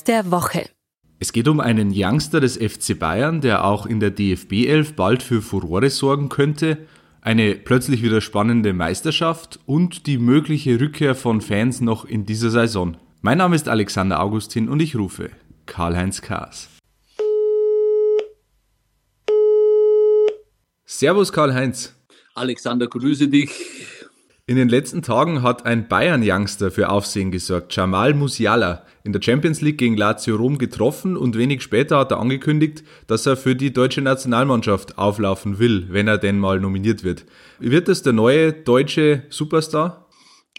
News der Woche. Es geht um einen Youngster des FC Bayern, der auch in der DFB 11 bald für Furore sorgen könnte, eine plötzlich wieder spannende Meisterschaft und die mögliche Rückkehr von Fans noch in dieser Saison. Mein Name ist Alexander Augustin und ich rufe Karl-Heinz Kaas. Servus Karl-Heinz. Alexander, grüße dich. In den letzten Tagen hat ein Bayern-Youngster für Aufsehen gesorgt, Jamal Musiala, in der Champions League gegen Lazio Rom getroffen und wenig später hat er angekündigt, dass er für die deutsche Nationalmannschaft auflaufen will, wenn er denn mal nominiert wird. Wird es der neue deutsche Superstar?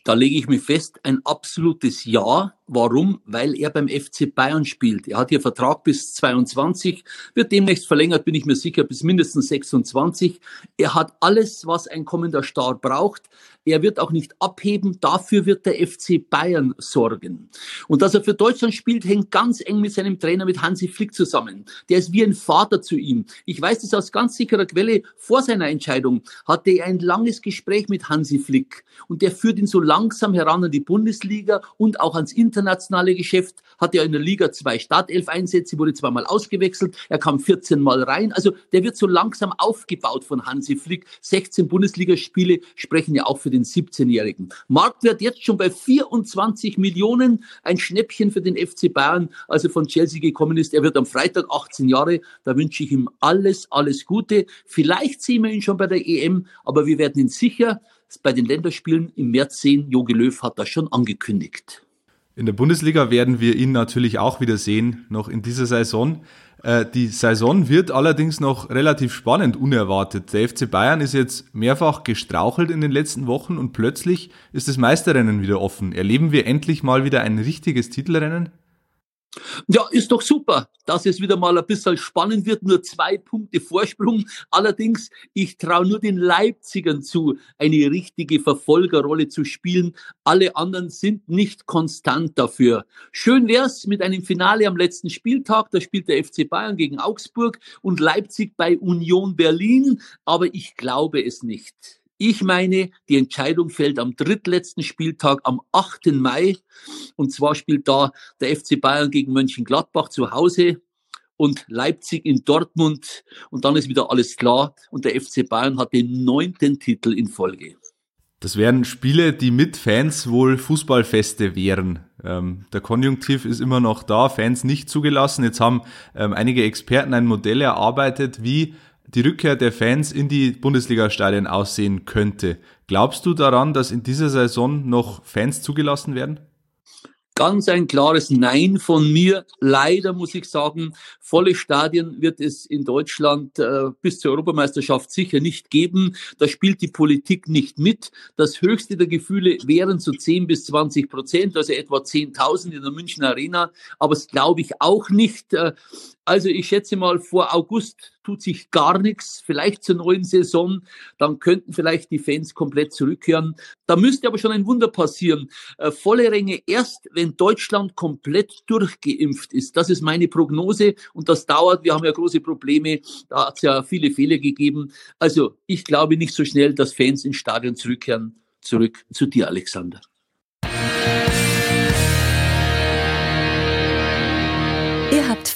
Da lege ich mich fest, ein absolutes Ja. Warum? Weil er beim FC Bayern spielt. Er hat hier Vertrag bis 22, wird demnächst verlängert, bin ich mir sicher, bis mindestens 26. Er hat alles, was ein kommender Star braucht. Er wird auch nicht abheben. Dafür wird der FC Bayern sorgen. Und dass er für Deutschland spielt, hängt ganz eng mit seinem Trainer, mit Hansi Flick zusammen. Der ist wie ein Vater zu ihm. Ich weiß das aus ganz sicherer Quelle. Vor seiner Entscheidung hatte er ein langes Gespräch mit Hansi Flick. Und der führt ihn so langsam heran an die Bundesliga und auch ans internationale Geschäft. Hat ja in der Liga zwei Startelf-Einsätze, wurde zweimal ausgewechselt. Er kam 14 Mal rein. Also der wird so langsam aufgebaut von Hansi Flick. 16 Bundesligaspiele sprechen ja auch für den 17-Jährigen. Marktwert jetzt schon bei 24 Millionen, ein Schnäppchen für den FC Bayern, also von Chelsea gekommen ist. Er wird am Freitag 18 Jahre, da wünsche ich ihm alles, alles Gute. Vielleicht sehen wir ihn schon bei der EM, aber wir werden ihn sicher bei den Länderspielen im März sehen. Jogi Löw hat das schon angekündigt. In der Bundesliga werden wir ihn natürlich auch wieder sehen, noch in dieser Saison. Äh, die Saison wird allerdings noch relativ spannend, unerwartet. Der FC Bayern ist jetzt mehrfach gestrauchelt in den letzten Wochen und plötzlich ist das Meisterrennen wieder offen. Erleben wir endlich mal wieder ein richtiges Titelrennen? Ja, ist doch super, dass es wieder mal ein bisschen spannend wird. Nur zwei Punkte Vorsprung. Allerdings, ich traue nur den Leipzigern zu, eine richtige Verfolgerrolle zu spielen. Alle anderen sind nicht konstant dafür. Schön wär's mit einem Finale am letzten Spieltag. Da spielt der FC Bayern gegen Augsburg und Leipzig bei Union Berlin. Aber ich glaube es nicht. Ich meine, die Entscheidung fällt am drittletzten Spieltag am 8. Mai. Und zwar spielt da der FC Bayern gegen Mönchengladbach zu Hause und Leipzig in Dortmund. Und dann ist wieder alles klar. Und der FC Bayern hat den neunten Titel in Folge. Das wären Spiele, die mit Fans wohl Fußballfeste wären. Ähm, der Konjunktiv ist immer noch da, Fans nicht zugelassen. Jetzt haben ähm, einige Experten ein Modell erarbeitet, wie die Rückkehr der Fans in die Bundesliga-Stadien aussehen könnte. Glaubst du daran, dass in dieser Saison noch Fans zugelassen werden? Ganz ein klares Nein von mir. Leider muss ich sagen, volle Stadien wird es in Deutschland äh, bis zur Europameisterschaft sicher nicht geben. Da spielt die Politik nicht mit. Das höchste der Gefühle wären so 10 bis 20 Prozent, also etwa 10.000 in der München Arena. Aber das glaube ich auch nicht. Äh, also ich schätze mal, vor August tut sich gar nichts, vielleicht zur neuen Saison, dann könnten vielleicht die Fans komplett zurückkehren. Da müsste aber schon ein Wunder passieren. Äh, volle Ränge erst, wenn Deutschland komplett durchgeimpft ist. Das ist meine Prognose und das dauert. Wir haben ja große Probleme. Da hat es ja viele Fehler gegeben. Also ich glaube nicht so schnell, dass Fans ins Stadion zurückkehren. Zurück zu dir, Alexander.